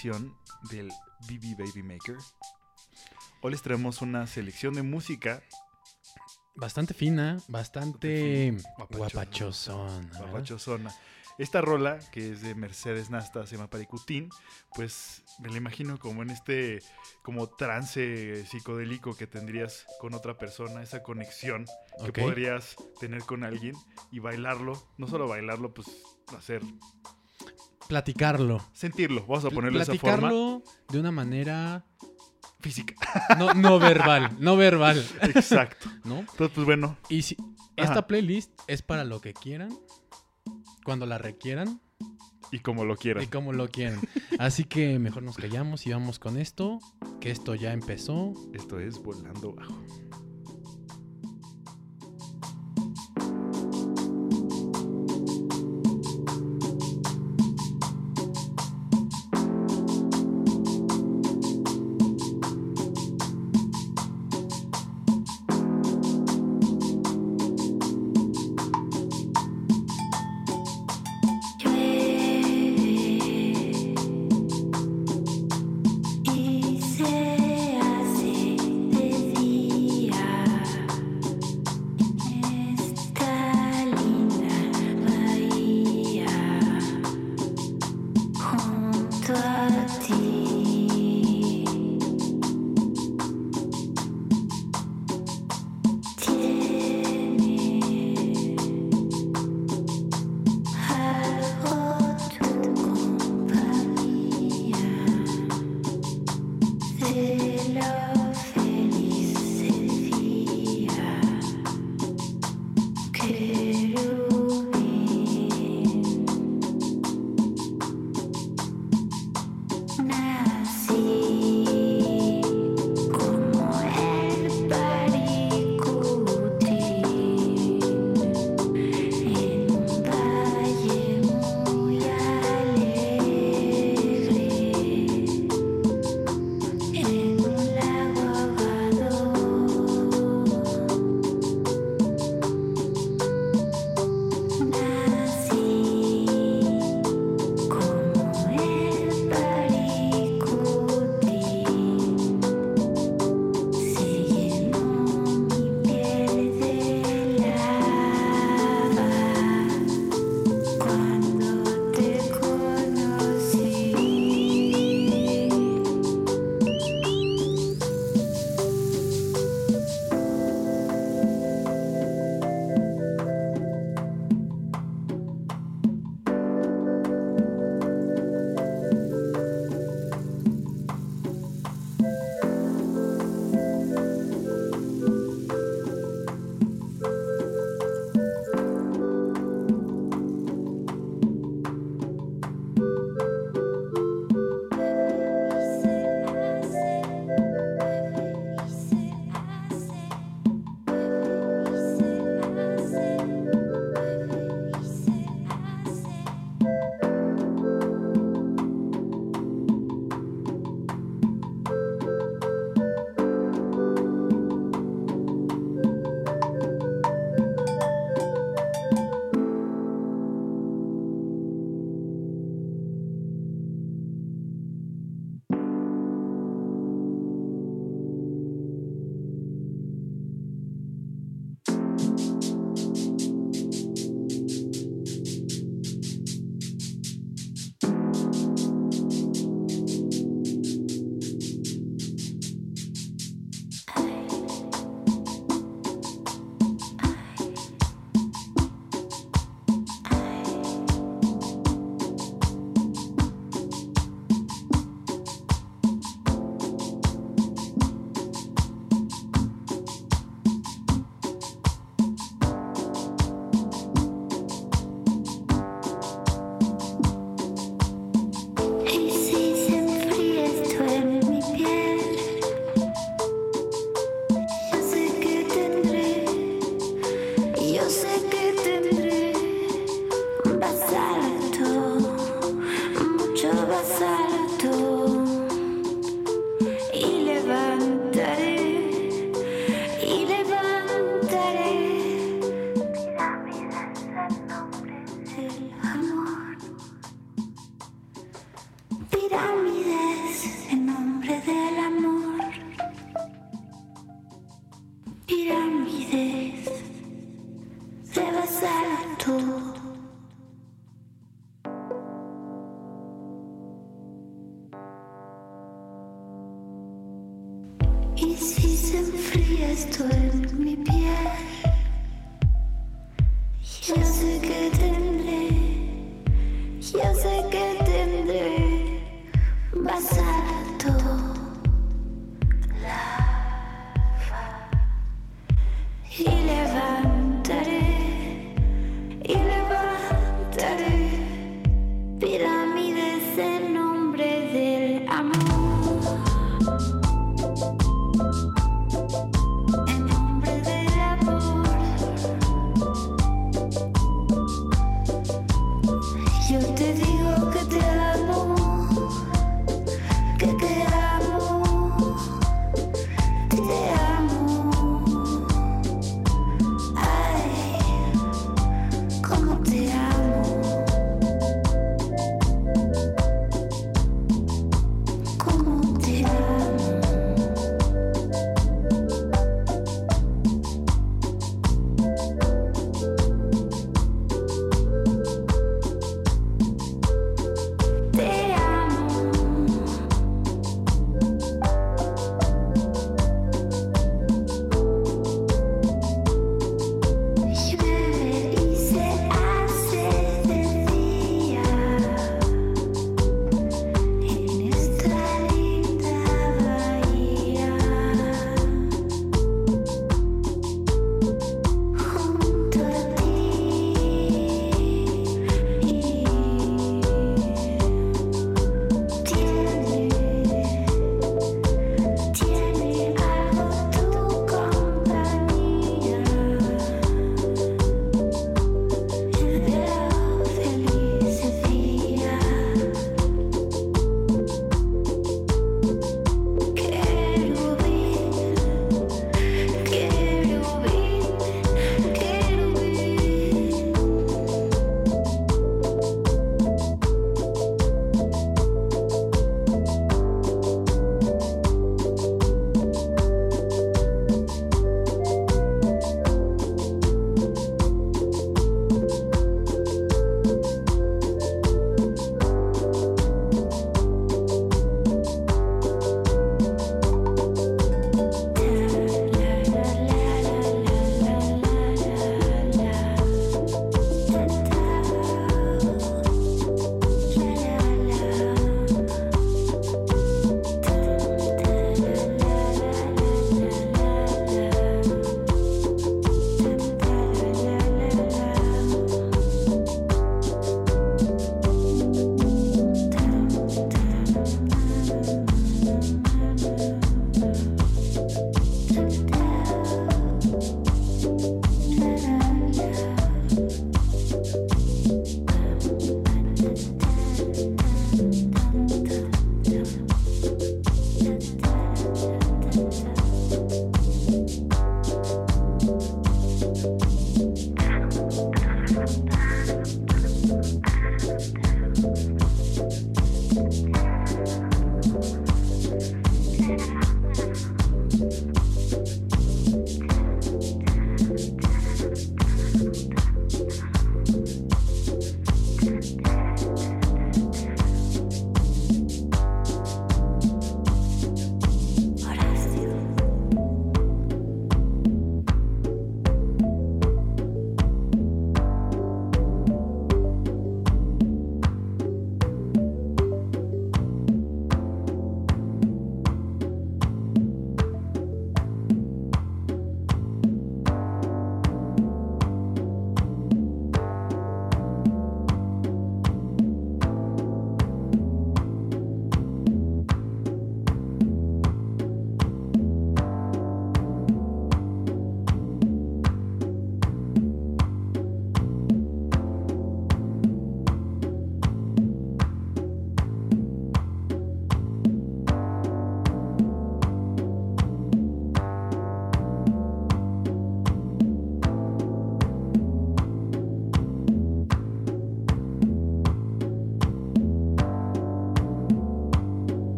Edición del BB Baby Maker. Hoy les traemos una selección de música Bastante fina, bastante guapachosona. ¿verdad? Papachosona. Esta rola, que es de Mercedes Nasta, se llama Paricutín, pues me la imagino como en este como trance psicodélico que tendrías con otra persona, esa conexión que podrías tener con alguien y bailarlo, no solo bailarlo, pues hacer, Platicarlo. sentirlo, vamos a ponerlo de esa forma Platicarlo de una manera física. no, no verbal, no verbal, Exacto. ¿no? Entonces, pues bueno, Y si Ajá. esta playlist es para lo que quieran, cuando la requieran y como lo quieras. y como lo quieran. Así que mejor nos callamos y vamos con esto, que esto ya empezó. Esto es Volando Bajo. pirámides, rebasar todo.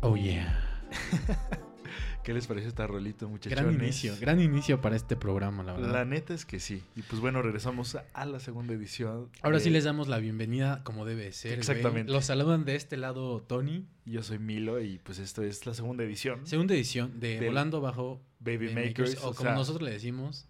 Oh yeah. ¿Qué les pareció esta rolita, muchachones? Gran inicio, gran inicio para este programa, la verdad. La neta es que sí. Y pues bueno, regresamos a- la segunda edición. Ahora sí les damos la bienvenida como debe ser. güey. Exactamente. Los saludan de este lado Tony. Yo soy Milo y pues esto es la segunda edición. Segunda edición de Volando Bajo Baby Makers, Makers. o o como sea, nosotros le decimos.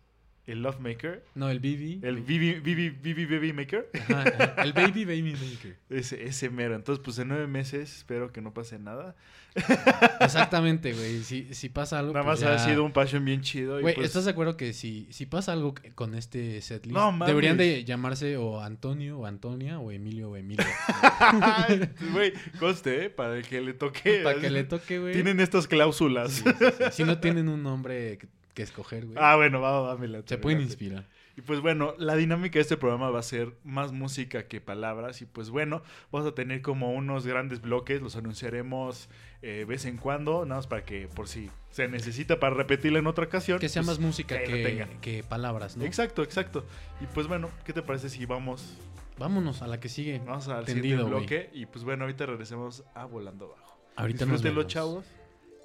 El Love Maker. No, el Bibi. El Vivi, Vivi Baby Maker. Ajá, el Baby Baby Maker. Ese, ese mero. Entonces, pues en nueve meses espero que no pase nada. Exactamente, güey. Si, si pasa algo. Nada pues más ha sido un passion bien chido. Güey, pues- ¿estás de acuerdo que si, si pasa algo con este setlist, No mames. deberían de llamarse o Antonio o Antonia o Emilio o Emilio? Güey, conste, ¿eh? Para el que le toque. Para que le toque, güey. Tienen estas cláusulas. Sí, sí, sí. Si no tienen un nombre que, escoger, güey. Ah, bueno, va, va, me late, se pueden inspirar. Y pues bueno, la dinámica de este programa va a ser más música que palabras. Y pues bueno, vamos a tener como unos grandes bloques, los anunciaremos eh, vez en cuando, nada más para que por si se necesita para repetirla en otra ocasión. Que sea pues, más música que, palabras, ¿no? Exacto, exacto. Y pues bueno, ¿qué te parece si vamos, Vámonos a la que sigue. vamos al Tendido, siguiente bloque? Y pues bueno, ahorita regresemos a Volando Bajo. Ahorita nos Disfrútenlo, vemos. chavos.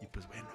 Y pues bueno,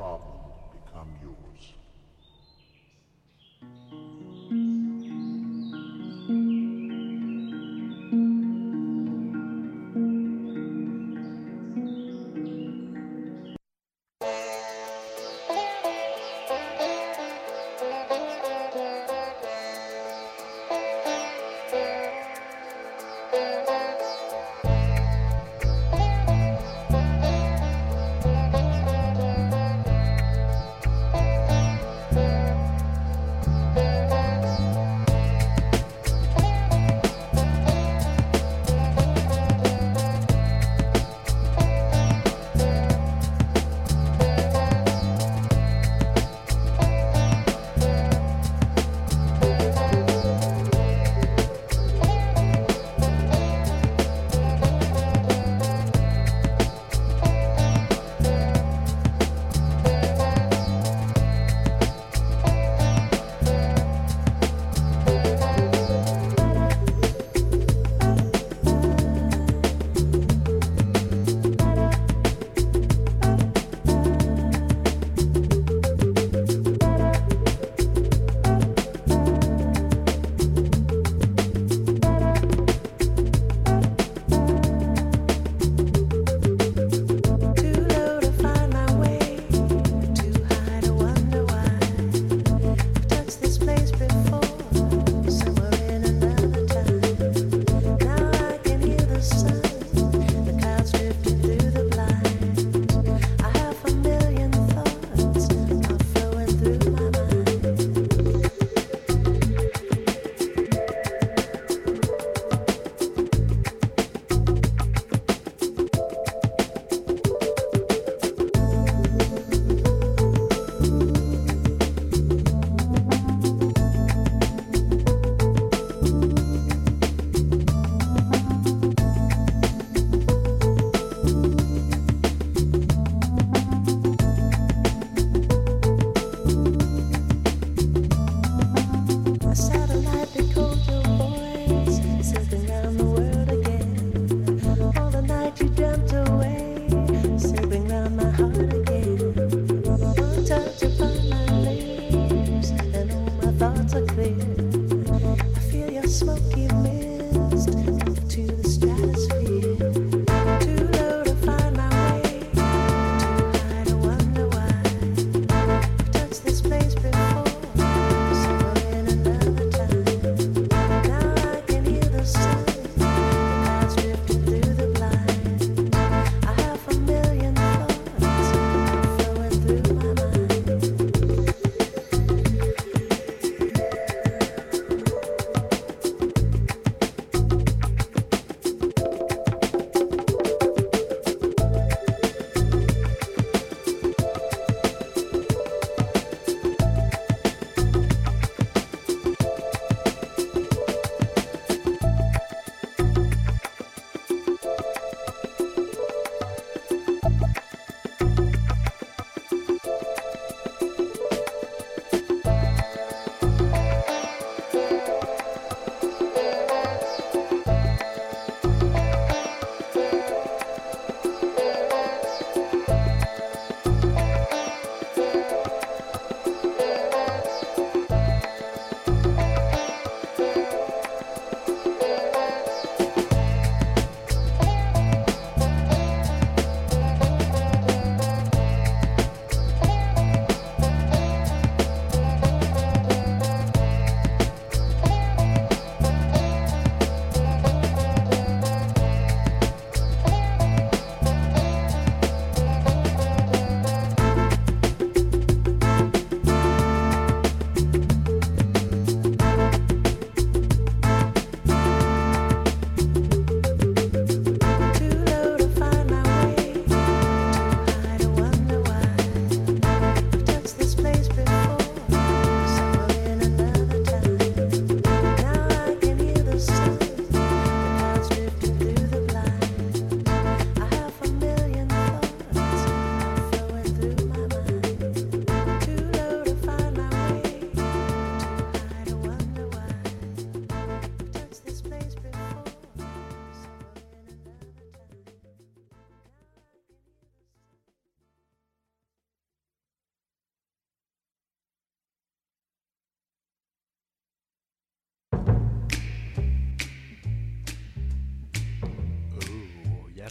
problem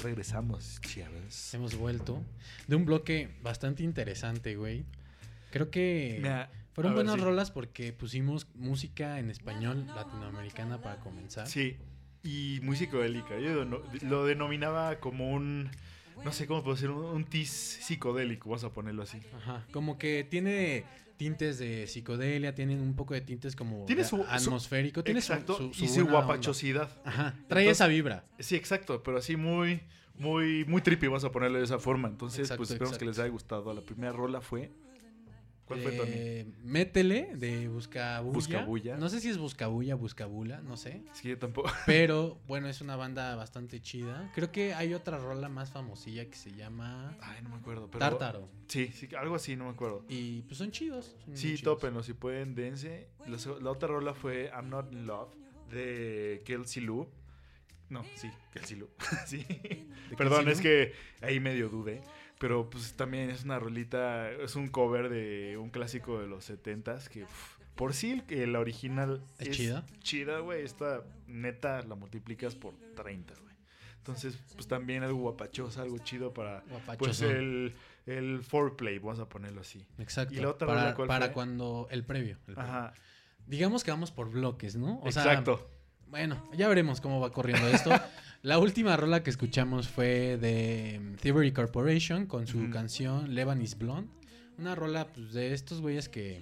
regresamos, chavos. Hemos vuelto de un bloque bastante interesante, güey. Creo que Mira, fueron ver, buenas sí. rolas porque pusimos música en español latinoamericana para comenzar. Sí, y muy psicodélica. Yo lo denominaba como un, no sé cómo puedo decir, un, un tis psicodélico, vamos a ponerlo así. Ajá, como que tiene tintes de psicodelia, tienen un poco de tintes como Tiene su- atmosférico, tiene su- Exacto, su, su y su buena onda. guapachosidad. Ajá, trae Entonces- esa vibra. Sí, exacto, pero así muy, muy, muy trippy, vamos a ponerlo de esa forma. Entonces, Exacto, pues esperamos exacto. que les haya gustado. La primera rola fue... ¿Cuál fue, Tony? Eh, Métele de Buscabulla. Buscabulla. No sé si es Buscabulla, Buscabula, no sé. Que yo tampoco... Pero bueno, es una banda bastante chida. Creo que hay otra rola más famosilla que se llama Ay, no me acuerdo, pero... Tártaro. Sí, sí, algo así, no me acuerdo. Y pues son chidos. son Sí, tópenlo, si pueden, dense. La, otra rola fue I'm Not in Love de Kelsey Lou. No, sí, Kelsey Lou. sí. Perdón, Kelsey es que ahí medio dudé. Pero pues también es una rolita, es un cover de un clásico de los 70s que uf, por sí que la original ¿Es chida? Chida, güey. Esta neta la multiplicas por 30, güey. Entonces, pues también algo guapachoso, algo chido para pues el, el foreplay, vamos a ponerlo así. Exacto. ¿Y la otra para para fue? cuando el previo, el previo. Ajá, Digamos que vamos por bloques, ¿no? O sea, exacto. Bueno, ya veremos cómo va corriendo esto. La última rola que escuchamos fue de mm, Theory Corporation con su canción Levan is Blonde. Una rola pues, de estos güeyes que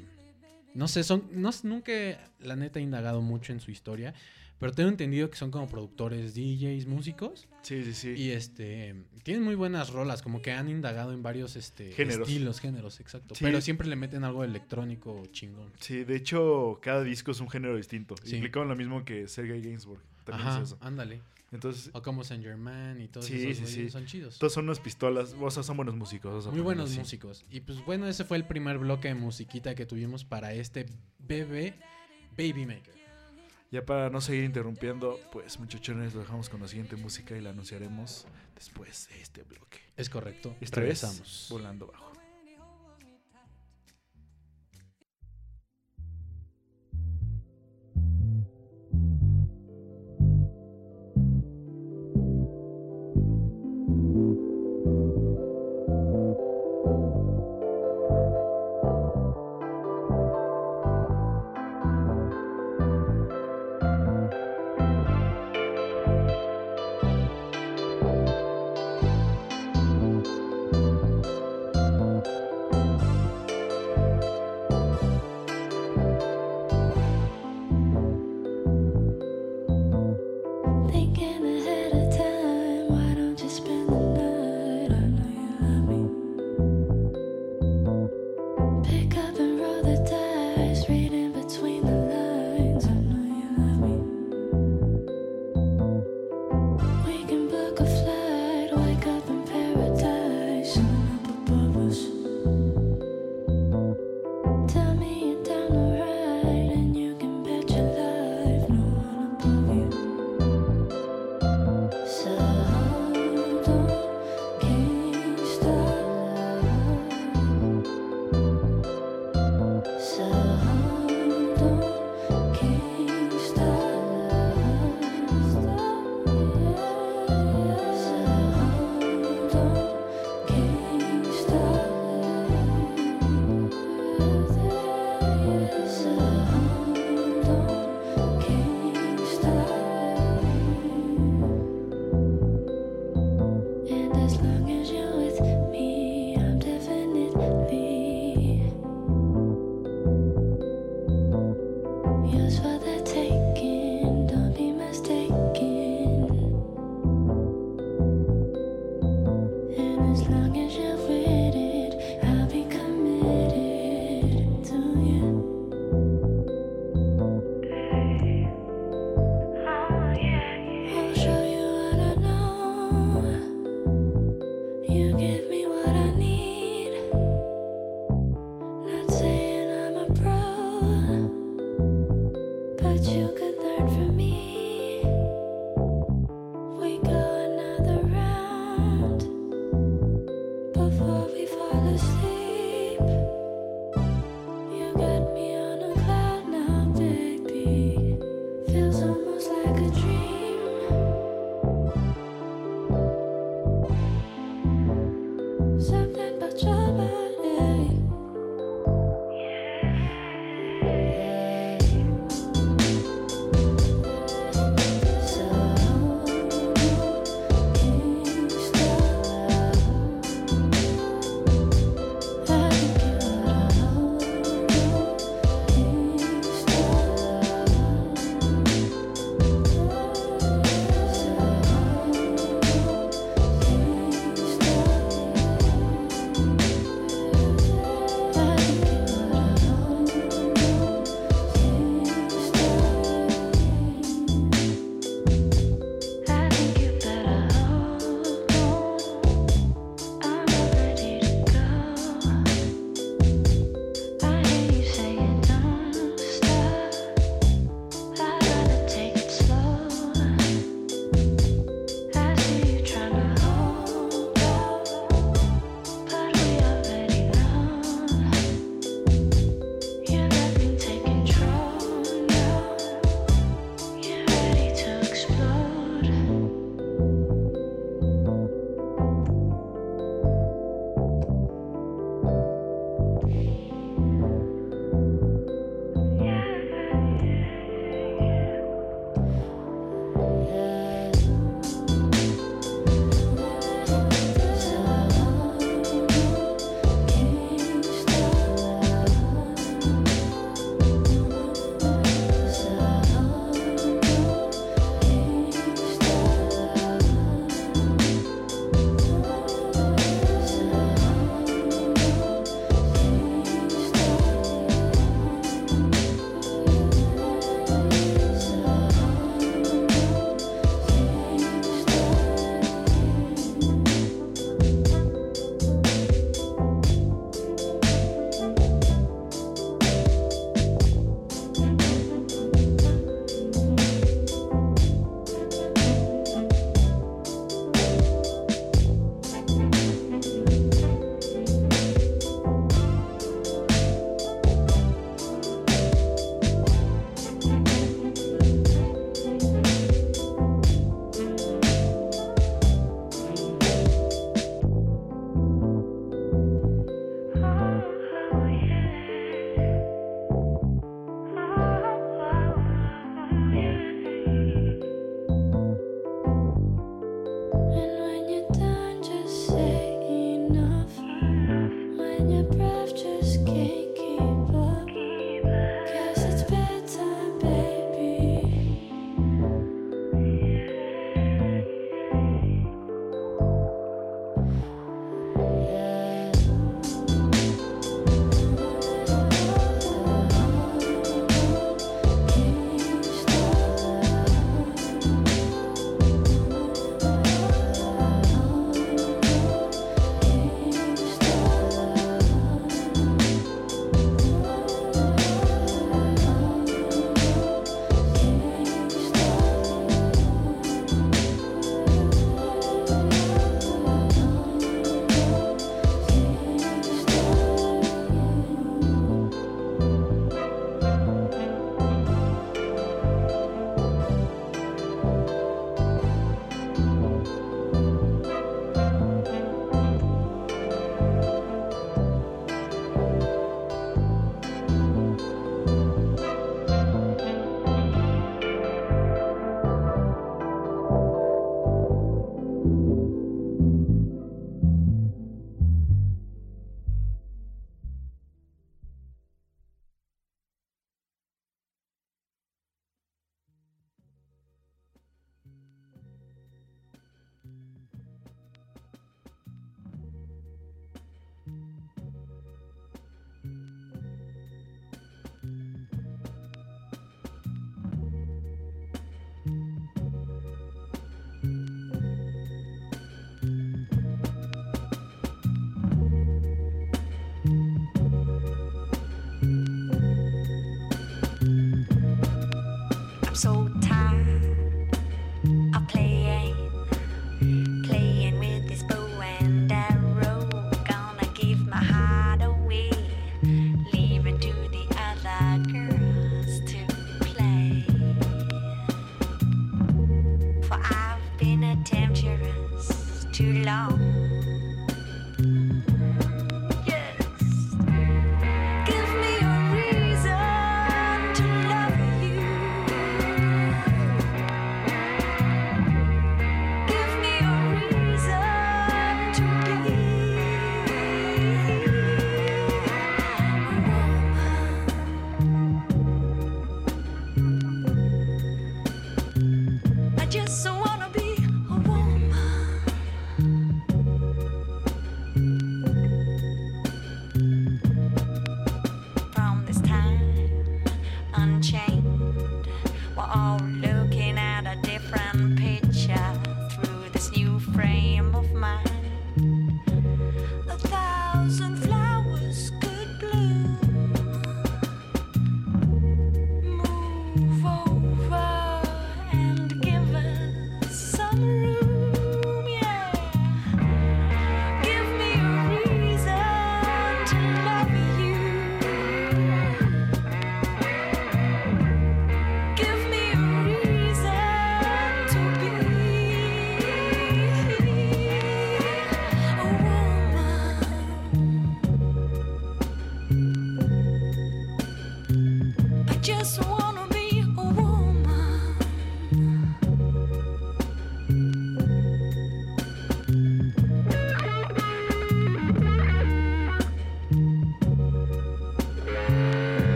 no sé, son no, nunca la neta he indagado mucho en su historia, pero tengo entendido que son como productores, DJs, músicos Sí, sí, sí. y este tienen muy buenas rolas, como que han indagado en varios este Géneros. estilos, géneros, exacto, Sí. pero siempre le meten algo electrónico chingón. Sí, de hecho, cada disco es un género distinto. Sí. Lo mismo que Sergey Gainsbourg. También Ajá, es eso. ándale. Entonces, O como Saint Germain y todos Sí, esos sí, güeyes sí. son chidos. todos son unas pistolas. O sea, son buenos músicos. Muy buenos así. músicos. Y pues bueno, ese fue el primer bloque de musiquita que tuvimos para este bebé Baby Maker. Ya para no seguir interrumpiendo, pues muchachones, lo dejamos con la siguiente música y la anunciaremos después de este bloque. Es correcto. Esto Regresamos. es Volando Bajo.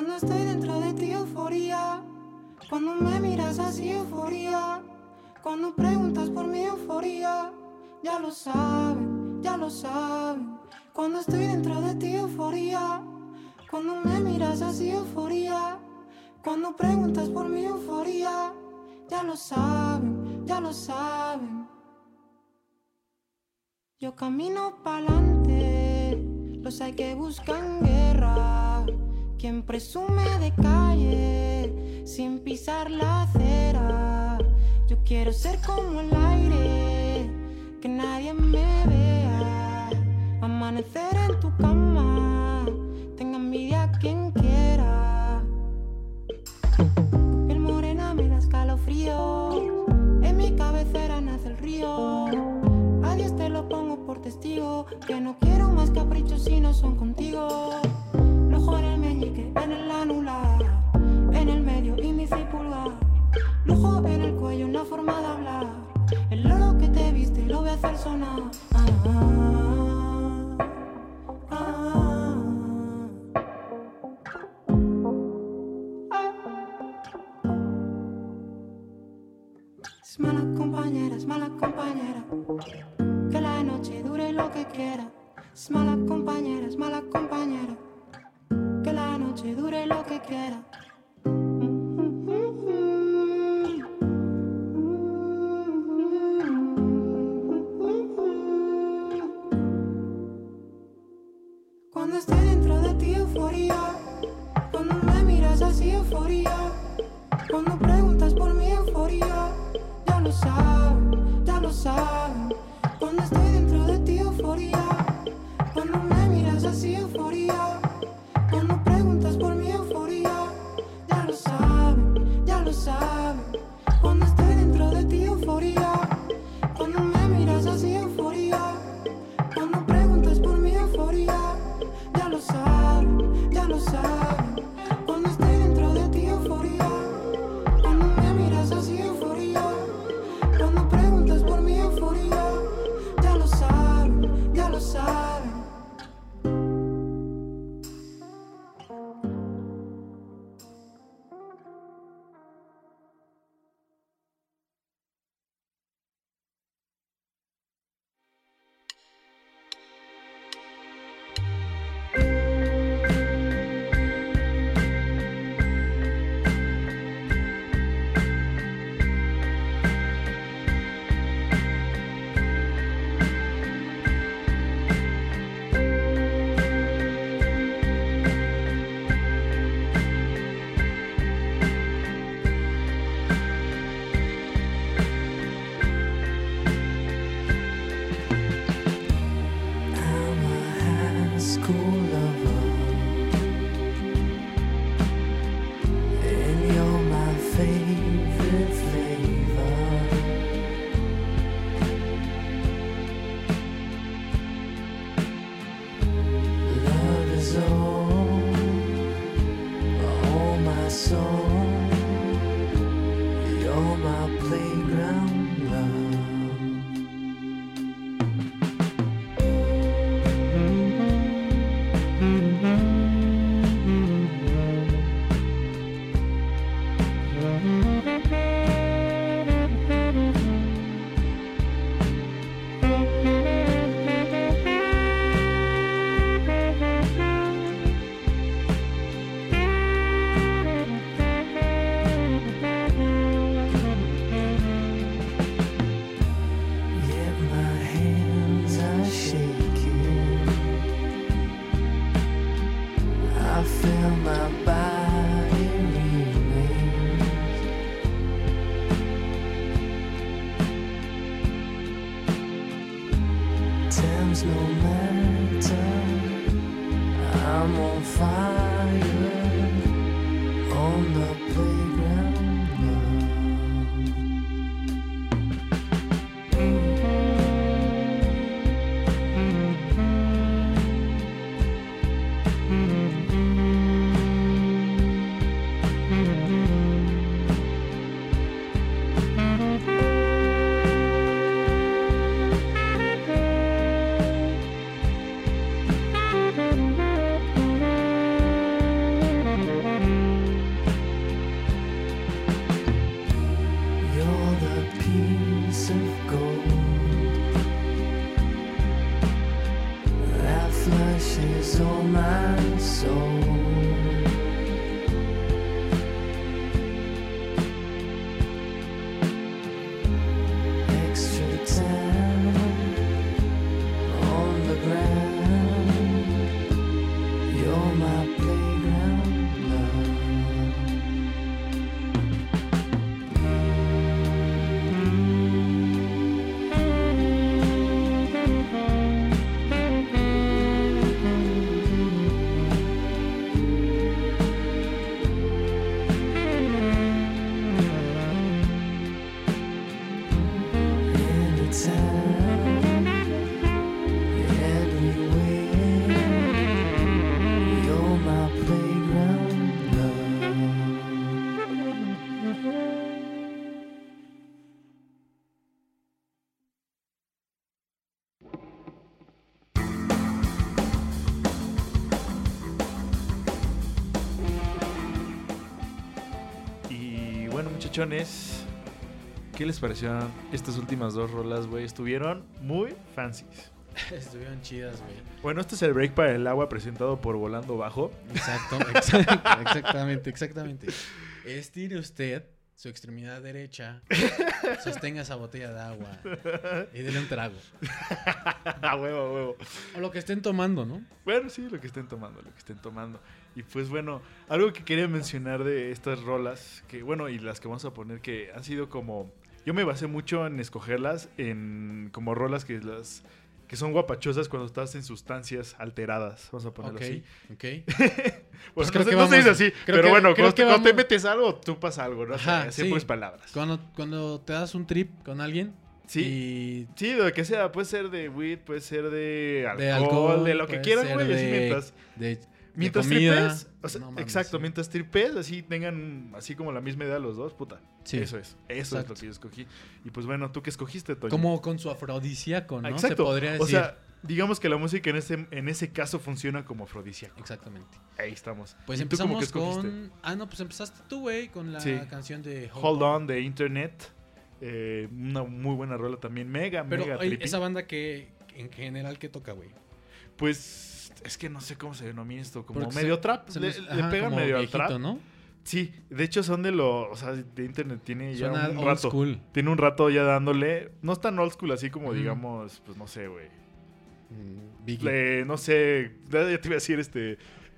Cuando estoy dentro de ti euforía, cuando me miras así euforía, cuando preguntas por mi euforía, ya lo saben, ya lo saben. Cuando estoy dentro de ti euforía, cuando me miras así euforía, cuando preguntas por mi euforía, ya lo saben, ya lo saben. Yo camino pa'lante, los hay que buscan quien presume de calle sin pisar la acera. Yo quiero ser como el aire, que nadie me vea. Amanecer en tu cama, tenga envidia quien quiera. El morena me da escalofrío, en mi cabecera nace el río. Adiós te lo pongo por testigo, que no quiero más caprichos si no son contigo. Lujo en el meñique, en el anular, en el medio y pulgar. Lujo en el cuello, en la forma de hablar. El loro que te viste lo voy a hacer sonar. Ah, ah, ah. Es mala compañera, es mala compañera. Que la noche dure lo que quiera. Es mala compañera, es mala. Noche dure lo que quiera. Cuando estoy dentro de ti, euforia. Cuando me miras así, euforia. Cuando preguntas por mi euforia, ya lo saben, ya lo saben. Cuando muchachones, ¿qué les parecieron estas últimas dos rolas, güey? Estuvieron muy fancies. Estuvieron chidas, güey. Bueno, este es el break para el agua presentado por Volando Bajo. Exacto, exacto, exactamente, exactamente. Estire usted su extremidad derecha, sostenga esa botella de agua y dele un trago. a huevo, a huevo. O lo que estén tomando, ¿no? Bueno, sí, lo que estén tomando, lo que estén tomando. Y pues bueno, algo que quería mencionar de estas rolas, que bueno, y las que vamos a poner que han sido como... Yo me basé mucho en escogerlas en como rolas que las que son guapachosas cuando estás en sustancias alteradas, vamos a ponerlo así. ok. Bueno, Pues no, creo se- que no se dice así, pero que- bueno, creo cuando, que te, cuando te vamos- metes algo, tú pasas algo, ¿no? O sea, Ajá, así sí. pues palabras. Cuando, cuando te das un trip con alguien Sí. y Sí, de lo que sea, puede ser de weed, puede ser de alcohol, de alcohol, de lo que ser güey, de, de Mientras comida. tripes, o sea, No mames, exacto, sí. mientras tripes, así tengan así como la misma idea los dos, puta. Sí. Eso es, eso Exacto. es lo que yo escogí. Y pues bueno, ¿tú qué escogiste, Toño? Como con su afrodisíaco, ¿no? Exacto. Se podría decir. O sea, digamos que la música en ese, en ese caso funciona como afrodisíaco. Exactamente. Ahí estamos. Pues ¿Y tú que empezamos escogiste? con. Ah, no, pues empezaste tú, güey, con la Sí. canción de Hold On de Internet. eh, una muy buena rola también, mega, Pero mega trippy. esa banda que en general que toca, güey. Pues es que no sé cómo se denomina esto, como Porque medio se- trap. Se le, pegan medio viejito, al trap. ¿no? Sí, de hecho son de lo, o sea, de internet tiene ya Suena un old rato. school. Tiene un rato ya dándole, no es tan old school así como digamos, pues no sé, güey. Mm, no sé, ya te iba a decir este,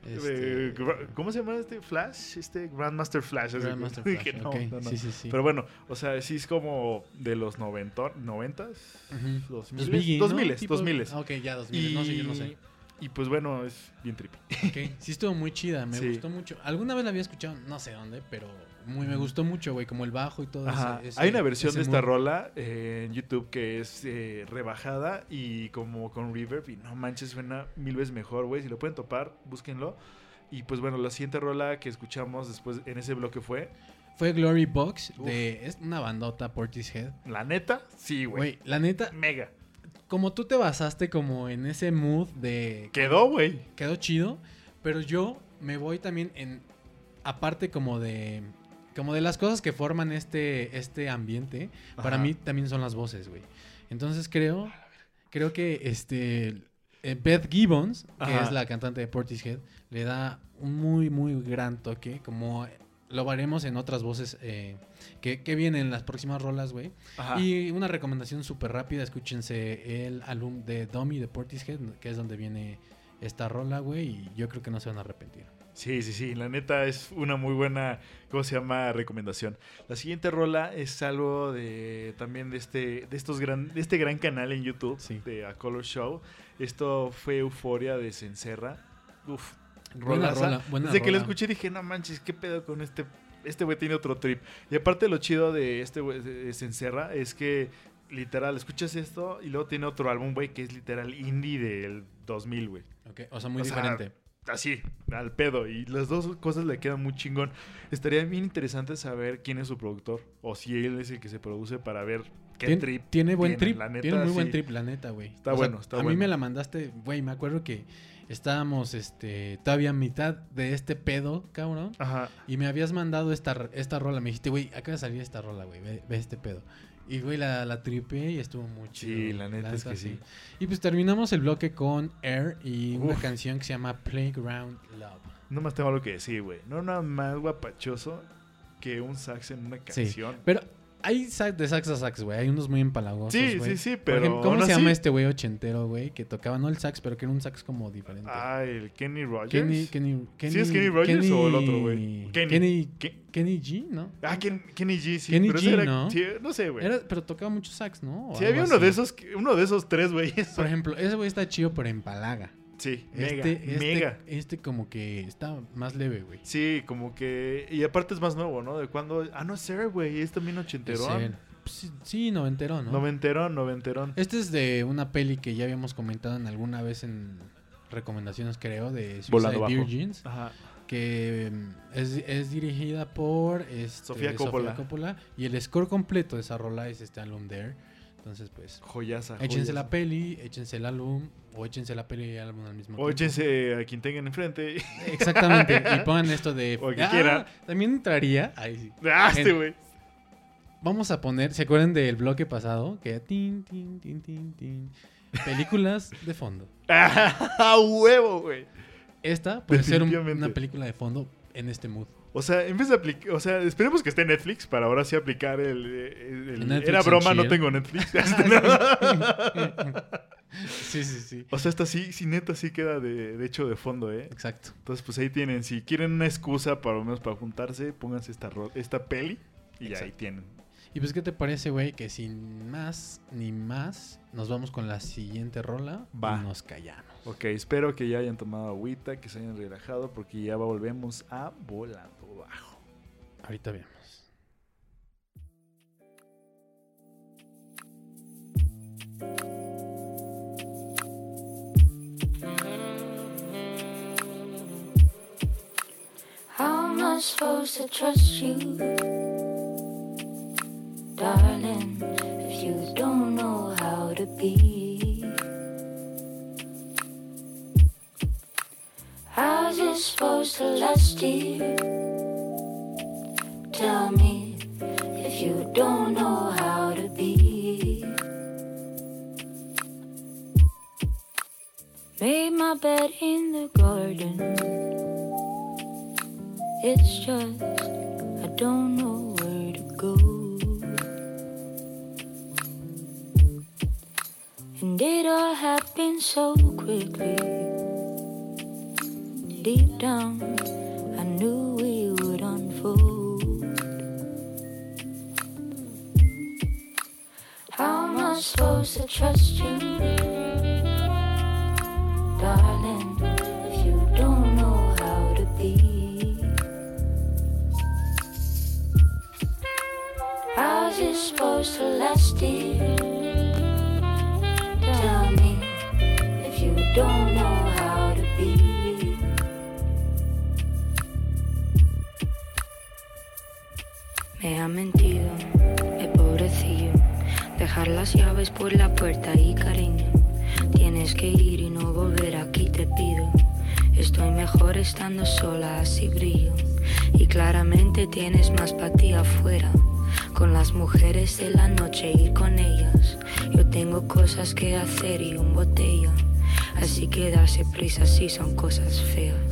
Este, eh, ¿cómo se llama este Flash? Este Grandmaster Flash. Grandmaster Flash, que no, ok, no, no. Sí, sí, sí. Pero bueno, o sea, sí es como de los 90, 90s, Ujú. 2000, Pues ¿no? 2000, Tipo- 2000. Ah, ok, ya 2000. No sé, yo no sé. Y pues bueno, es bien trippy. Ok, Sí, estuvo muy chida, me Sí. gustó mucho. Alguna vez la había escuchado, no sé dónde, pero muy me gustó mucho, güey, como el bajo y todo Ajá. ese- ese- Hay una versión de esta mood. rola eh, en YouTube que es eh, rebajada y como con reverb y no manches, suena mil veces mejor, güey. Si lo pueden topar, búsquenlo. Y pues bueno, la siguiente rola que escuchamos después en ese bloque fue, Fue Glory Box de es una bandota Portishead. la neta, sí, güey. Güey, la neta, Mega. Como tú te basaste como en ese mood de Quedó, güey. quedó chido, pero yo me voy también en aparte como de como de las cosas que forman este este ambiente, para mí también son las voces, güey. Entonces creo creo que este eh, Beth Gibbons, que Ajá. es la cantante de Portishead, le da un muy muy gran toque, como lo veremos en otras voces eh, que, que vienen en las próximas rolas, güey. Y una recomendación súper rápida, escúchense el álbum de Dummy de Portishead, que es donde viene esta rola, güey, y yo creo que no se van a arrepentir. Sí, sí, sí. La neta es una muy buena, ¿cómo se llama? Recomendación. La siguiente rola es algo de también de este, de estos gran, de este gran canal en YouTube Sí. de A Color Show. Esto fue Euforia de Cencerra. Uf, Buena rolaza. rola, buena Desde que rola. escuché dije, no manches, qué pedo con este. Este güey tiene otro trip. Y aparte lo chido de este güey de Cencerra es que literal, escuchas esto y luego tiene otro álbum, güey, que es literal indie del 2000, güey. Ok, O sea, muy O sea, diferente. Así, al pedo. Y las dos cosas le quedan muy chingón. Estaría bien interesante saber quién es su productor. O si él es el que se produce para ver qué Tien- trip. tiene buen tiene, trip, la neta, tiene muy buen trip, la neta, güey. Está bueno, está a mí bueno. me la mandaste, güey, me acuerdo que estábamos, este, todavía a mitad de este pedo, cabrón. Ajá. Y me habías mandado esta, esta rola. Me dijiste, güey, acaba de salir esta rola, güey. Ve, ve este pedo. Y, güey, la, la tripeé y estuvo muy chido. Sí, la neta es que sí. Y pues terminamos el bloque con Air y una canción que se llama Playground Love. No más tengo algo que decir, güey. No nada más guapachoso que un sax en una Sí. canción. Pero hay sax de sax a sax, güey. Hay unos muy empalagosos, Sí, güey. sí, sí, Por pero ejemplo, ¿Cómo se así- llama este güey ochentero, güey? Que tocaba no el sax, pero que era un sax como diferente. Ah, el Kenny Rogers. Kenny, Kenny, Kenny, ¿Sí es Kenny Rogers o el otro, güey? Kenny, Kenny. Kenny, Ke- G, ¿no? Ah, Ken- Kenny G, sí. Kenny pero G, era- ¿no? sí, no sé, güey. Pero tocaba mucho sax, ¿no? O Sí, había uno así. de esos, uno de esos tres, güey. Por ejemplo, ese güey está chido, pero empalaga. Sí, mega, Este, este, mega. este como que está más leve, güey. Sí, como que. Y aparte es más nuevo, ¿no? De cuando. Ah, no es Ser, güey. Es también ochenterón. Pues Sí, sí, noventero, ¿no? Noventerón, noventerón. Este es de una peli que ya habíamos comentado en alguna vez en recomendaciones, creo, de Suicide. Virgins, Ajá. que mm, es, es dirigida por este, Sofía Coppola. Coppola, y el score completo de esa rola es este álbum There. Entonces, pues, Joyaza. échense joyaza. la peli, échense el álbum, o échense la peli y el álbum al mismo O tiempo. échense a quien tengan enfrente. Exactamente, y pongan esto de... O que Ah, quiera. También entraría... Ahí sí. ah, este güey. vamos a poner, ¿se acuerdan del bloque pasado? Que tin, tin, tin, tin, tin. Películas de fondo. ¡A huevo, güey! Esta puede ser un- una película de fondo en este mood. O sea, en vez de aplicar, o sea, esperemos que esté Netflix para ahora sí aplicar el, el- el- Netflix era broma, no tengo Netflix. Sí, sí, sí. o sea, esta sí, sí neta sí queda de, de hecho de fondo, ¿eh? Exacto. Entonces, pues ahí tienen, si quieren una excusa para lo menos para juntarse, pónganse esta, esta peli y ya ahí Exacto. tienen. Y pues, ¿qué te parece, güey? Que sin más ni más, nos vamos con la siguiente rola Va. y nos callamos. Ok, espero que ya hayan tomado agüita, que se hayan relajado, porque ya volvemos a volando bajo. Ahorita vemos. How am I supposed to trust you, darling, if you don't know how to be? How's it supposed to last, dear? Tell me if you don't know how to be. Made my bed in the garden. It's just I don't know where to go. And it all happened so quickly. Deep down, I knew it I supposed to trust you, darling, if you don't know how to be? How's it supposed to last, dear? Tell me if you don't know how to be. El pobrecillo. Dejar las llaves por la puerta y cariño. Tienes que ir y no volver aquí, te pido. Estoy mejor estando sola, así brillo. Y claramente tienes más para ti afuera. Con las mujeres de la noche, ir con ellas. Yo tengo cosas que hacer y un botella. Así que darse prisa si son cosas feas.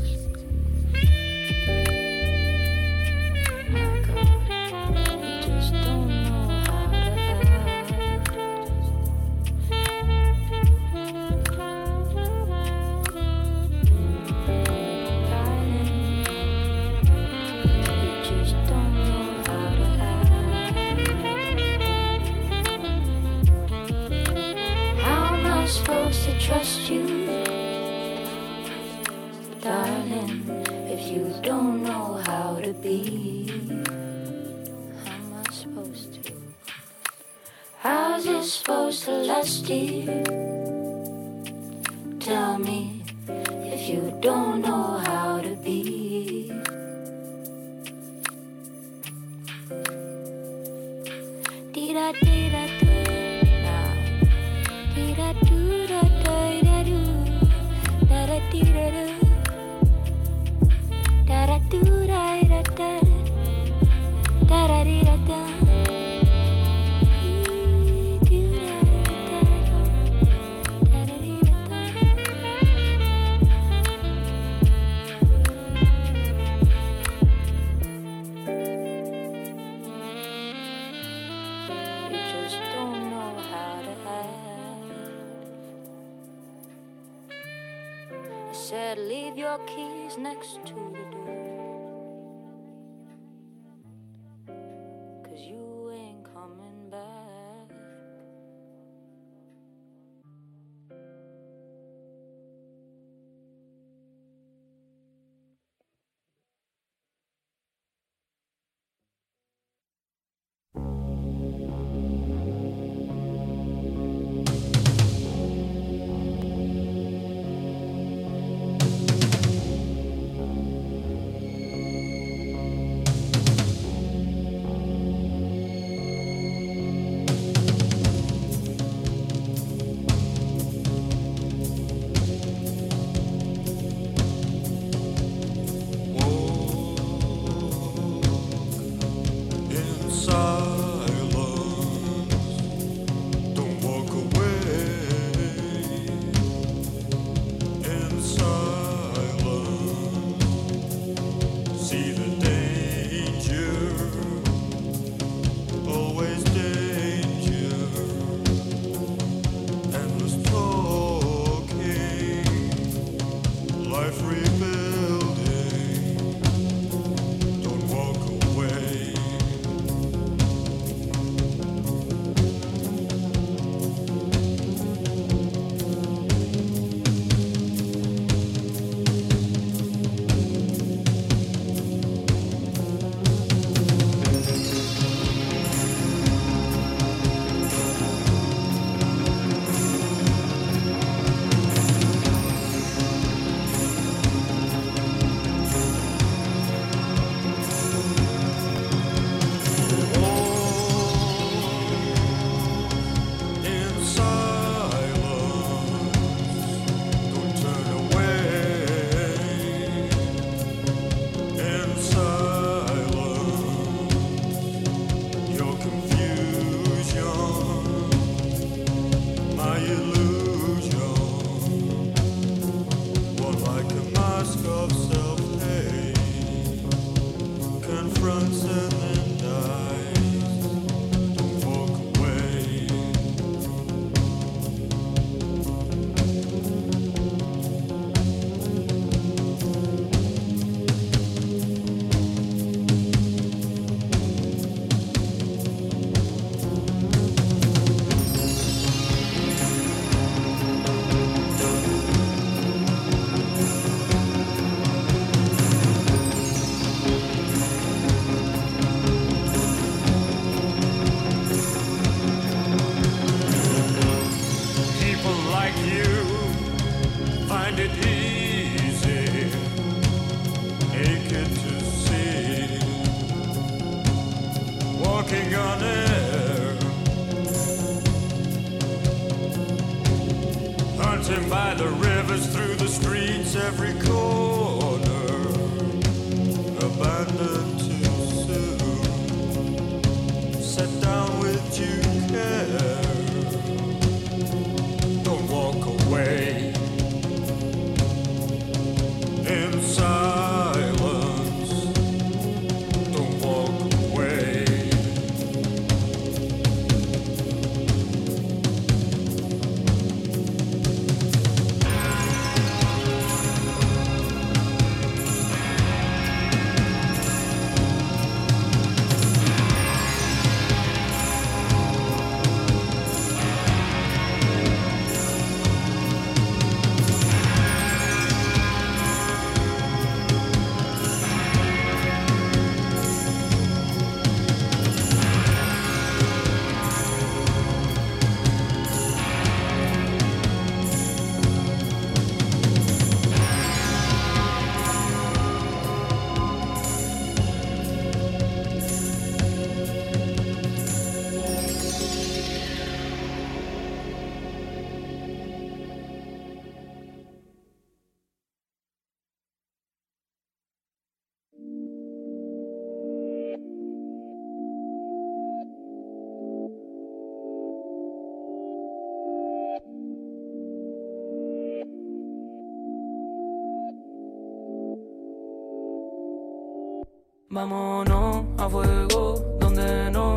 Vámonos a fuego donde no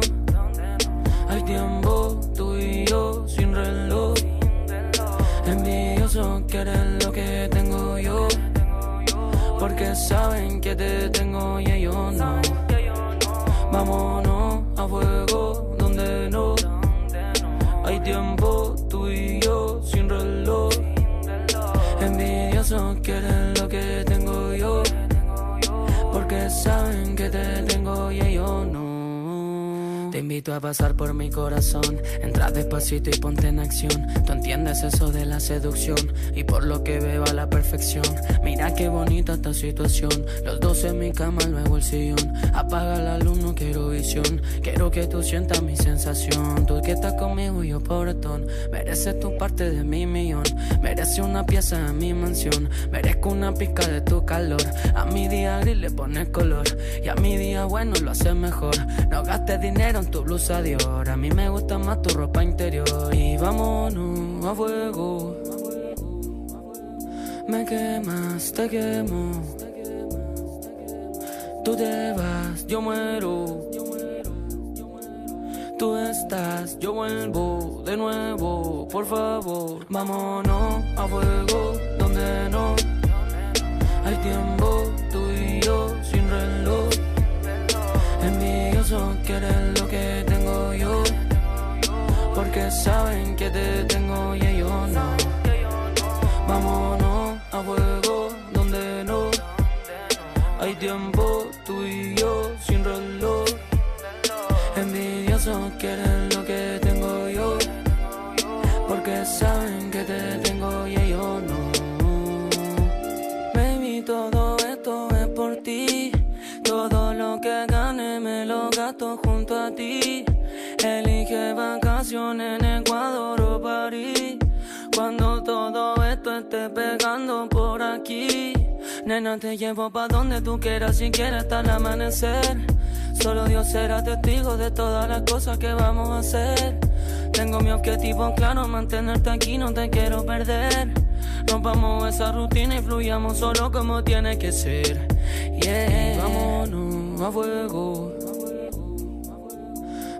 hay tiempo, tú y yo sin reloj. Envidioso quieren lo que tengo yo, porque saben que te tengo invito a pasar por mi corazón. Entra despacito y ponte en acción. Tú entiendes eso de la seducción. Y por lo que veo a la perfección. Mira qué bonita esta situación. Los dos en mi cama, luego el sillón. Apaga la luz, no quiero visión. Quiero que tú sientas mi sensación. Tú que estás conmigo y yo portón. Mereces tu parte de mi millón. Mereces una pieza en mi mansión. Merezco una pizca de tu calor. A mi día gris le pones color. Y a mi día bueno lo haces mejor. No gastes dinero en tu blusa de oro. A mí me gusta más tu ropa interior. Y vámonos a fuego. Me quemas, te quemo. Tú te vas, yo muero. Tú estás, yo vuelvo de nuevo, por favor. Vámonos a fuego, donde no hay tiempo, tú y yo Envidiosos quieren lo que tengo yo, porque saben que te tengo y ellos no. Vámonos a fuego, donde no hay tiempo, tú y yo sin reloj. Envidiosos quieren gane me lo gasto junto a ti. Elige vacaciones en Ecuador o París. Cuando todo esto esté pegando por aquí. Nena, te llevo pa' donde tú quieras, si quieres hasta el amanecer. Solo Dios será testigo de todas las cosas que vamos a hacer. Tengo mi objetivo claro, mantenerte aquí, no te quiero perder. Rompamos esa rutina y fluyamos solo como tiene que ser. Yeah, vámonos a fuego.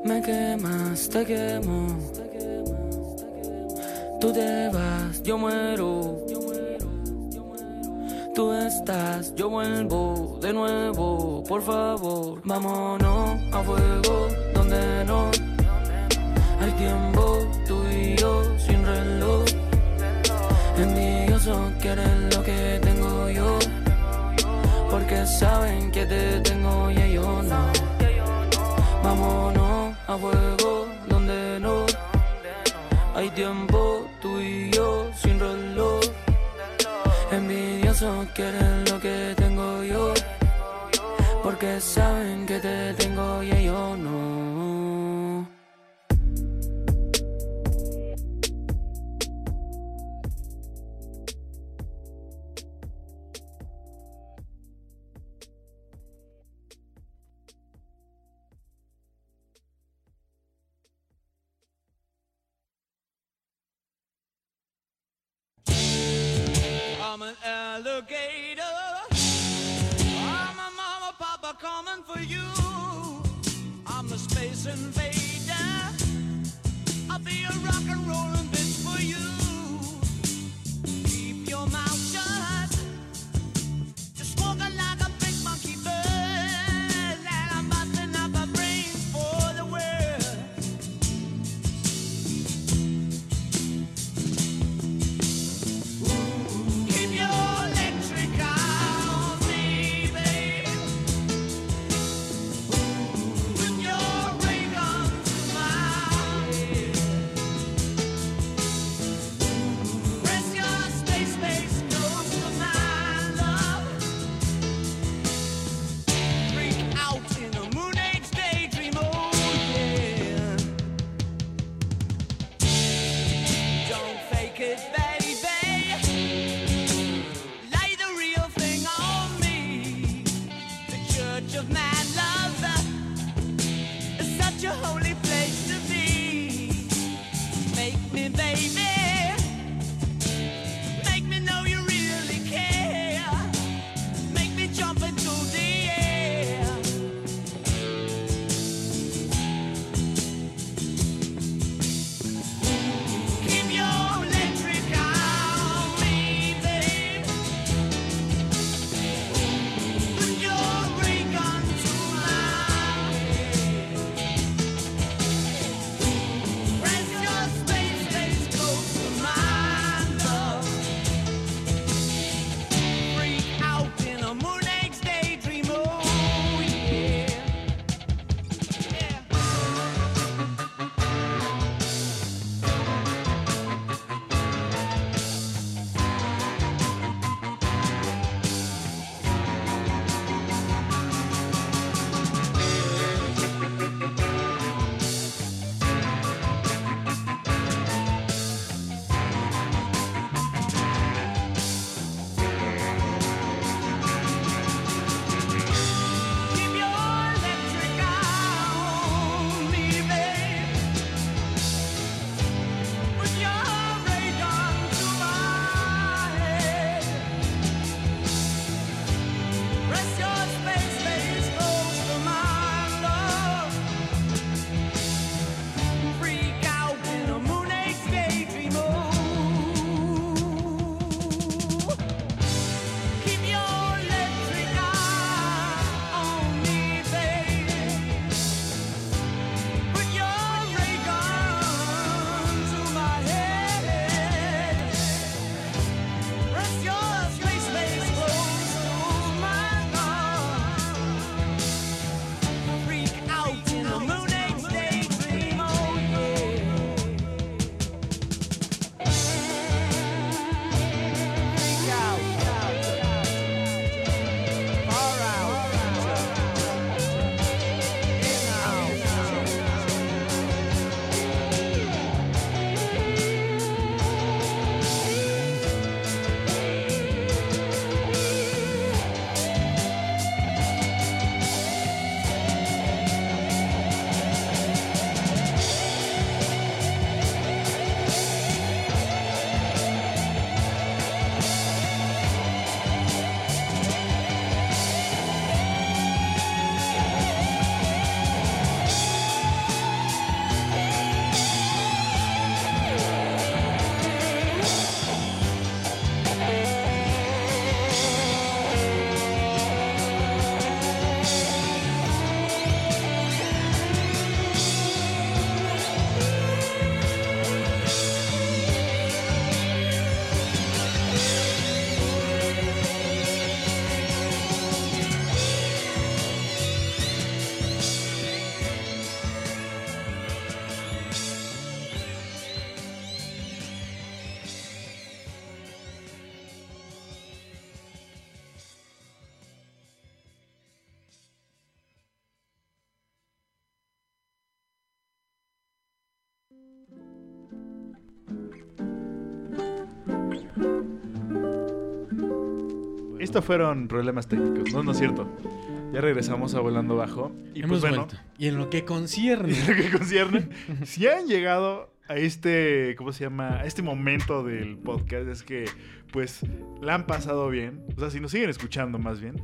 Me quemas, te quemo. Tú te vas, yo muero. Tú estás, yo vuelvo de nuevo, por favor. Vámonos a fuego, donde no hay tiempo, tú y yo sin reloj. Envidiosos quieren lo que tengo yo, porque saben que te tengo y ellos no. Vámonos a juego donde no hay tiempo tú y yo sin reloj. Envidiosos quieren lo que tengo yo, porque saben que te tengo y an alligator. I'm a mama, papa coming for you. I'm the space invader. I'll be a rock and rolling bitch for you. baby. Estos fueron problemas técnicos. No, no es cierto. Ya regresamos a Volando Bajo. Y Hemos pues bueno, vuelto. Y en lo que concierne. en lo que concierne, si han llegado a este, ¿cómo se llama? A este momento del podcast, es que pues la han pasado bien. O sea, si nos siguen escuchando más bien,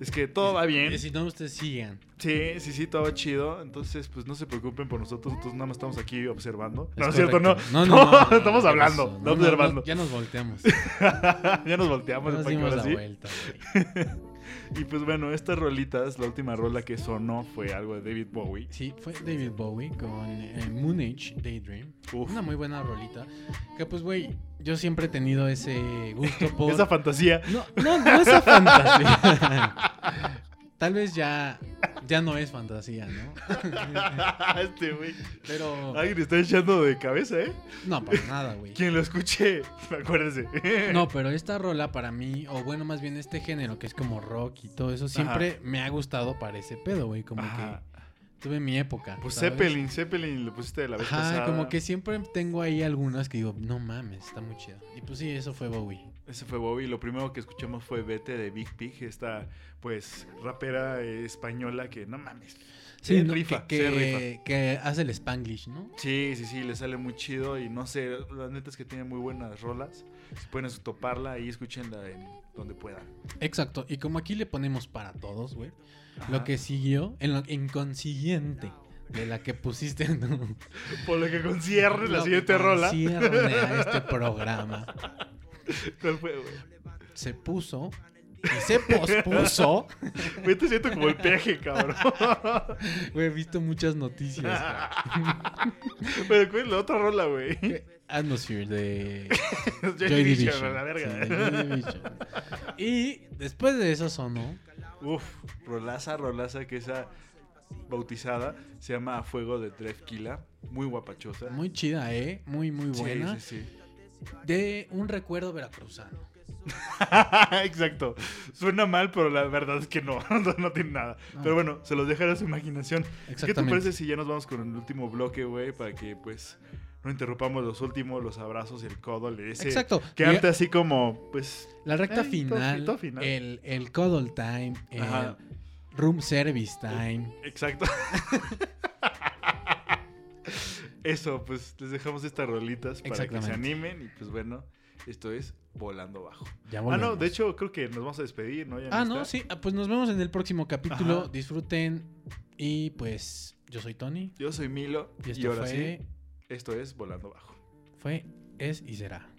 es que todo va bien. Si no, ustedes sigan. Sí, sí, sí, todo chido. Entonces, pues no se preocupen por nosotros. Nosotros nada más estamos aquí observando. No, Es es cierto, no. No, no, no, no, estamos ¿qué hablando, no, observando. ya nos volteamos. ya nos volteamos. Nos dimos la sí. vuelta. Y pues bueno, estas rolitas, la última rola que sonó fue algo de David Bowie. Sí, fue David Bowie con eh, Moon Age Daydream. Uf. Una muy buena rolita. Que pues, güey, yo siempre he tenido ese gusto por... Esa fantasía. No, no, no esa fantasía. Tal vez ya, ya no es fantasía, ¿no? este güey. Pero... Alguien está echando de cabeza, ¿eh? No, para nada, güey. Quien lo escuche, acuérdese. No, pero esta rola para mí, o bueno, más bien este género que es como rock y todo eso, siempre me ha gustado para ese pedo, güey. Como Ajá. que tuve mi época. Pues ¿sabes? Zeppelin, Zeppelin lo pusiste de la vez Ajá, pasada. como que siempre tengo ahí algunas que digo, no mames, está muy chido. Y pues sí, eso fue Bowie. Ese fue Bowie. Lo primero que escuchamos fue Vete de Big Pig, esta, pues, rapera eh, española que, no mames. se ¿no? rifa, que, se que, rifa. que hace el Spanglish, ¿no? Sí, sí, sí, le sale muy chido y no sé, la neta es que tiene muy buenas rolas. Si pueden toparla y escúchenla en donde puedan. Exacto. Y como aquí le ponemos para todos, güey. Lo que siguió, en lo en consiguiente de la que pusiste Por lo que concierne la siguiente rola. concierne a este programa. ¿Cuál fue, güey? Se puso y se pospuso. Güey, te siento como el peje, cabrón. Güey, he visto muchas noticias. Pero ¿cuál es la otra rola, güey? Atmosphere de Joy Joy Division, Division. la verga. Sí, de Joy Division. Y después de eso sonó. Uf, rolaza, rolaza, que esa bautizada se llama A Fuego de Drefkila. Muy guapachosa. Muy chida, ¿eh? Muy, muy Sí, buena. sí, sí. De un recuerdo veracruzano. Exacto. Suena mal, pero la verdad es que no. No, no tiene nada. No. Pero bueno, se los dejaré a su imaginación. ¿Qué te parece si ya nos vamos con el último bloque, güey? Para que, pues, no interrumpamos los últimos, los abrazos y el codo. Ese Exacto. Y así como, pues... La recta Eh, final, todo final. El, el cuddle time, el Ajá. room service time. Exacto. Eso, pues les dejamos estas rolitas para que se animen. Y pues bueno, esto es Volando Bajo. Ya Ah, no, de hecho creo que nos vamos a despedir, ¿no? Ya Ah, no sí. ah, Pues nos vemos en el próximo capítulo. Ajá. Disfruten. Y pues yo soy Tony. Yo soy Milo Y y, esto ahora fue, sí, esto es Volando Bajo. fue, es y será.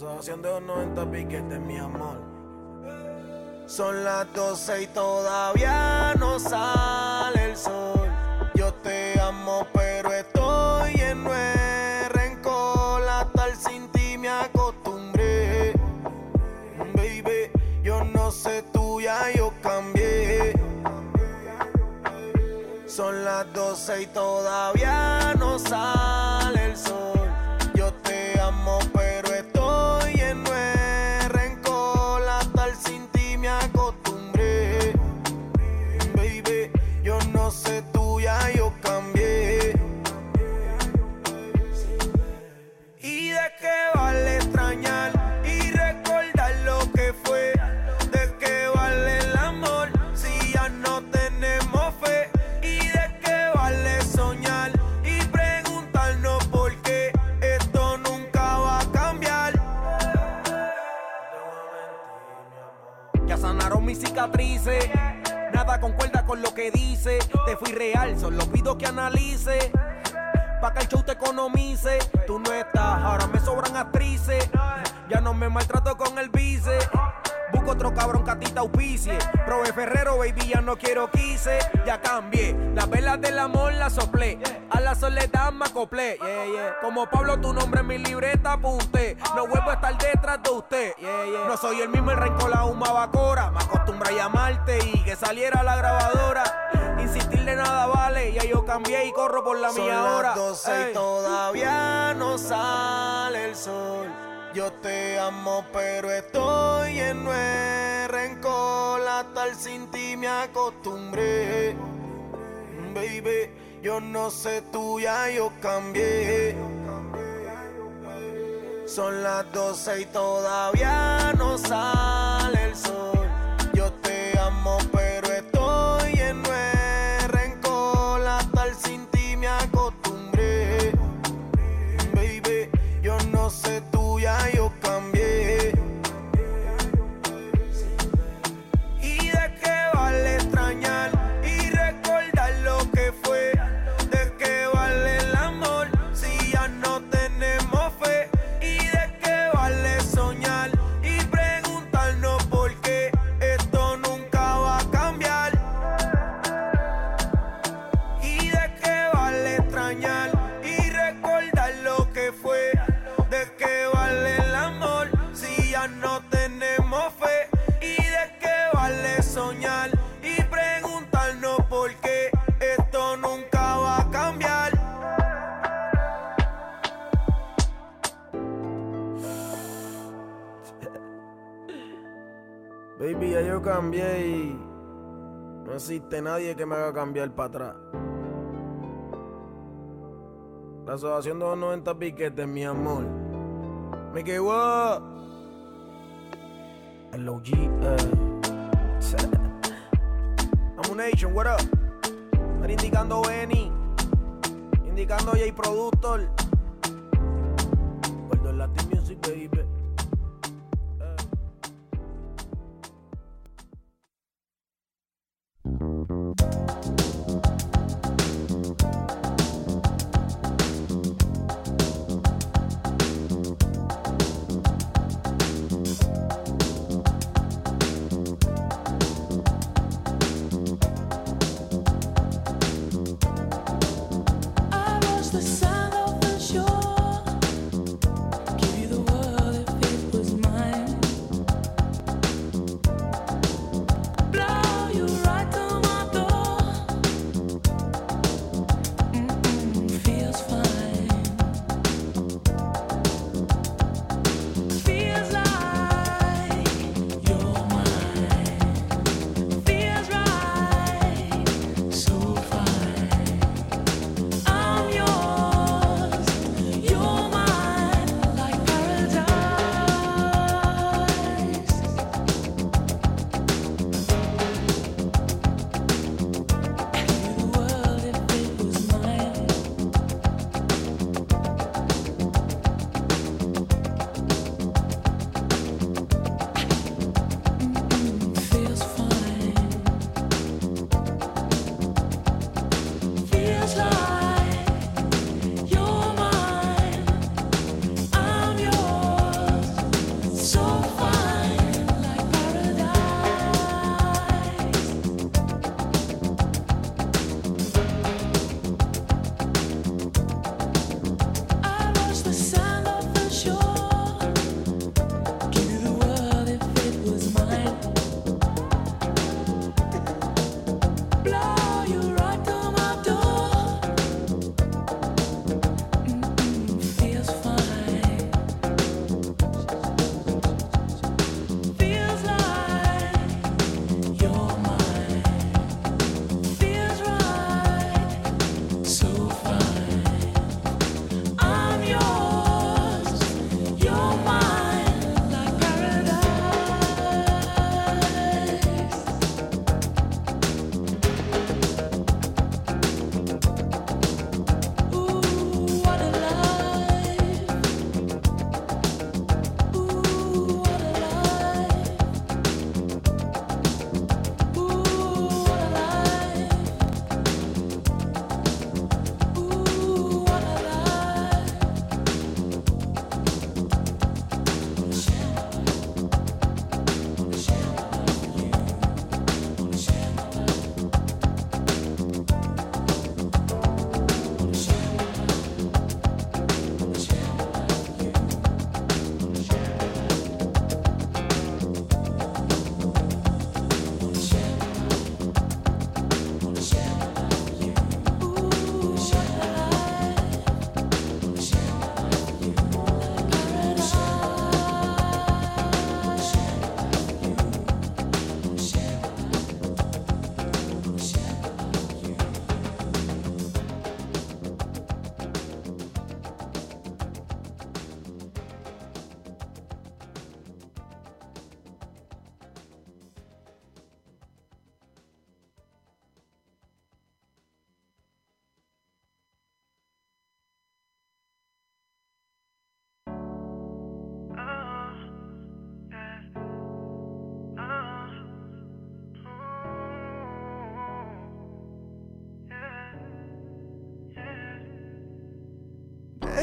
Asociación de los 90 piquetes, mi amor. Son las 12 y todavía no sale el sol. Yo te amo, pero estoy lleno de rencor. A estar sin ti me acostumbré. Baby, yo no sé tú, ya yo cambié. Son las 12 y todavía no sale Nada concuerda con lo que dice. Te fui real, solo pido que analice. Pa' que el show te economice. Tú no estás, ahora me sobran actrices. Ya no me maltrato con el vice. Busco otro cabrón que a ti te auspicie. Prove Ferrero, baby, ya no quiero quise. Ya cambié. Las velas del amor las soplé. A la soledad me acoplé. Yeah, yeah. Como Pablo, tu nombre en mi libreta apunté. No vuelvo a estar detrás de usted. Yeah. No soy el mismo, el rencor aún me abacora. Me acostumbro a llamarte y que saliera la grabadora. Insistirle nada vale. Ya yo cambié y corro por la Son mía las ahora. 12 y todavía no sale el sol. Yo te amo, pero estoy lleno de rencor. A estar sin ti me acostumbré. Baby, yo no sé tú, ya yo cambié. Son las 12 y todavía no sale el sol. Nadie que me haga cambiar para atrás. La asociación de los 90 piquetes, mi amor. Me quedó. El OG, eh. I'm Nation, what up? Están indicando Benny. Indicando J Productor.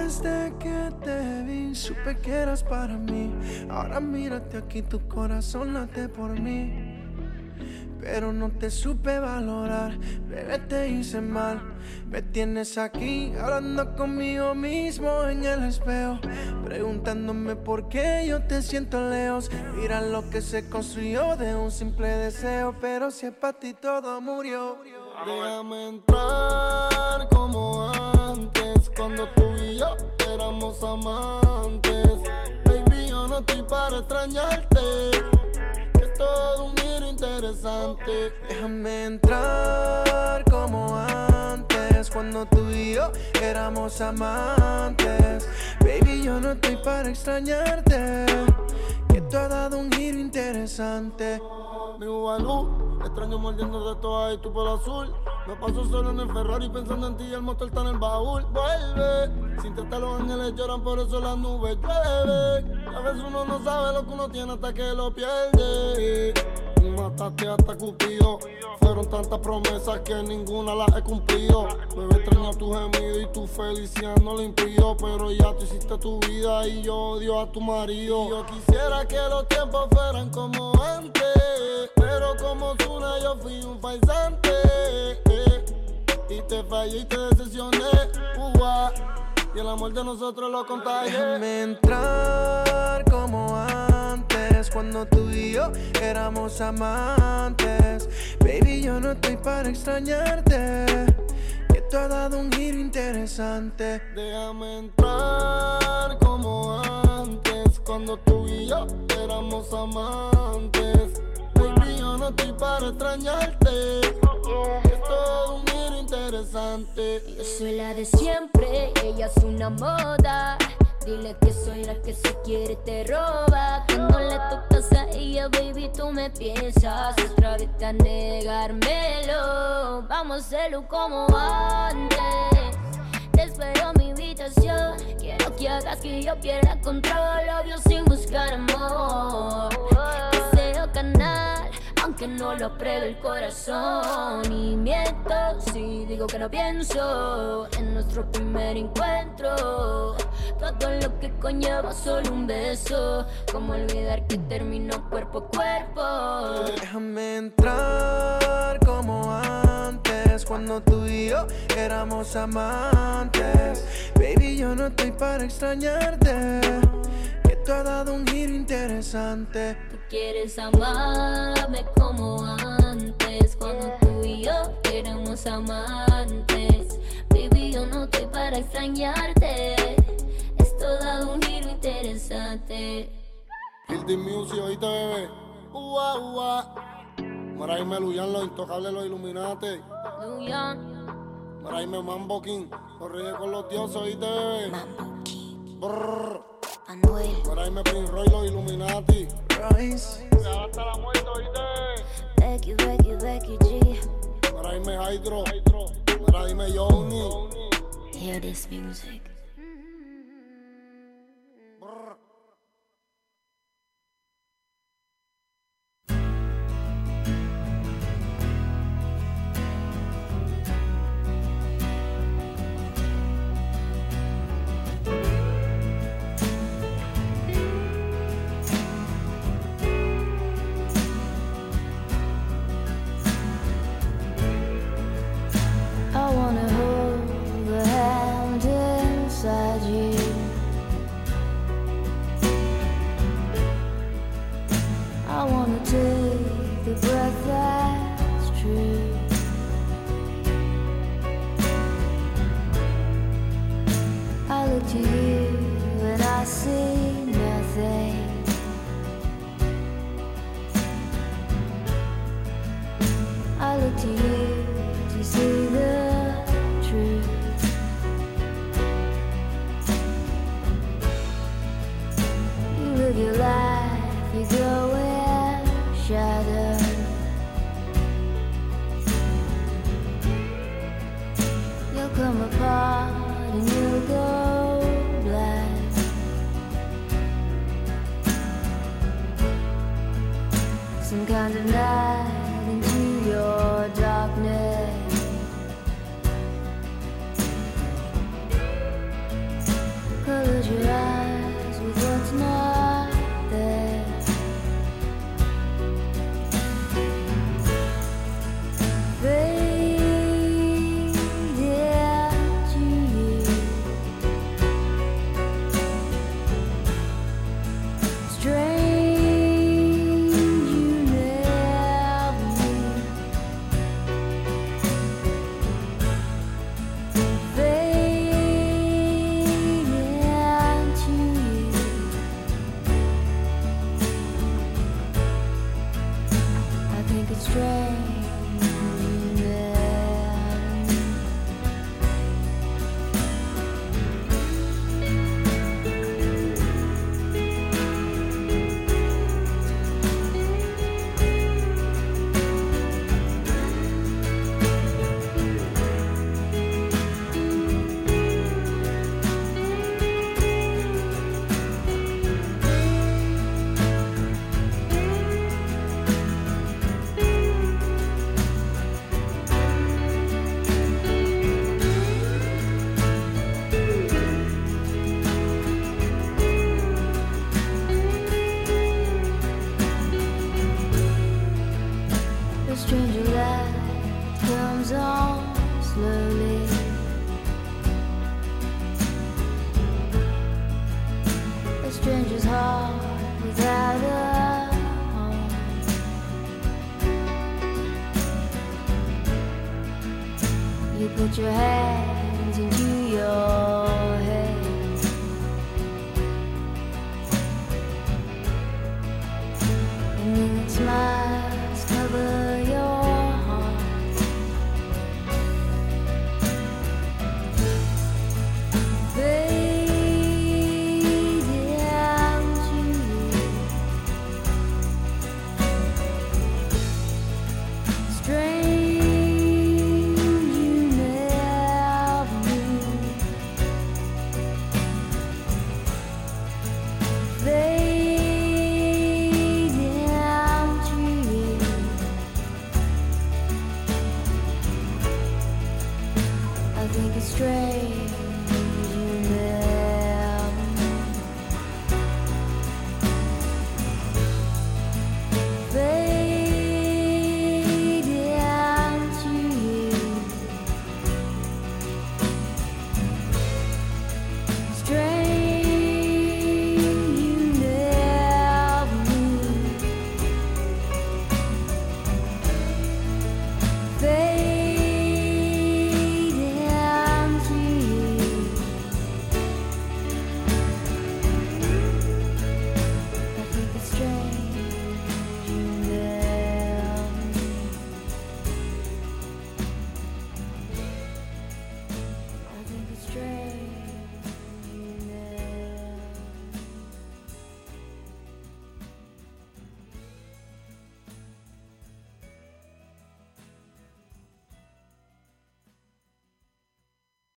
Desde que te vi, supe que eras para mí. Ahora mírate aquí, tu corazón late por mí. Pero no te supe valorar, bebé, te hice mal. Me tienes aquí hablando conmigo mismo en el espejo. Preguntándome por qué yo te siento lejos. Mira lo que se construyó de un simple deseo. Pero si es para ti todo murió. Déjame entrar cuando tú y yo éramos amantes. Baby, yo no estoy para extrañarte, que es todo un giro interesante. Déjame entrar como antes, cuando tú y yo éramos amantes. Baby, yo no estoy para extrañarte, tú has dado un giro interesante. Mi Ubalú, extraño mordiendo de todas y tu pelo azul. Me paso solo en el Ferrari pensando en ti y el motor está en el baúl. Vuelve, sin tratar los ángeles lloran, por eso las nubes llueve. A veces uno no sabe lo que uno tiene hasta que lo pierde. Mataste hasta Cupido. Fueron tantas promesas que ninguna las he cumplido. Bebé extraño tu gemido y tu felicidad no lo impidió. Pero ya tú hiciste tu vida y yo odio a tu marido. Yo quisiera que los tiempos fueran como antes. Pero como Zuna yo fui un paisante. eh, Y te fallé y te decepcioné. Ua, y el amor de nosotros lo contagié. Déjame entrar como antes, cuando tú y yo éramos amantes. Baby, yo no estoy para extrañarte, que tú has dado un giro interesante. Déjame entrar como antes, cuando tú y yo éramos amantes. Yo no estoy para extrañarte, que es todo un giro interesante. Yo soy la de siempre, ella es una moda. Dile que soy la que se quiere te roba. Cuando le tocas a ella, baby, tú me piensas otra vez a negármelo. Vamos a hacerlo como antes. Te espero en mi habitación. Quiero que hagas que yo pierda control. Obvio sin buscar amor. Deseo canal, aunque no lo apruebe el corazón. Y miento si digo que no pienso en nuestro primer encuentro. Todo lo que conlleva solo un beso. Como olvidar que terminó cuerpo a cuerpo. Déjame entrar como antes, cuando tú y yo éramos amantes. Baby, yo no estoy para extrañarte, tú has dado un giro interesante. Tú quieres amarme como antes, cuando tú y yo éramos amantes. Baby, yo no estoy para extrañarte. Esto da un giro interesante. Guilty Music, oíste, bebé. Ua, ua. Maraime Luyan, los intocables, los Illuminati. Luyan. Maraime Mambo King, los reyes con los dioses, oíste, bebé. Mambo King. Brrr. Manuel. Maraime Prince Roy, los Illuminati. Royce. Hasta la muerte, oíste. Becky, Becky, Becky G. Maraime Hydro. Maraime Johnny. Hear this music. strange. Your head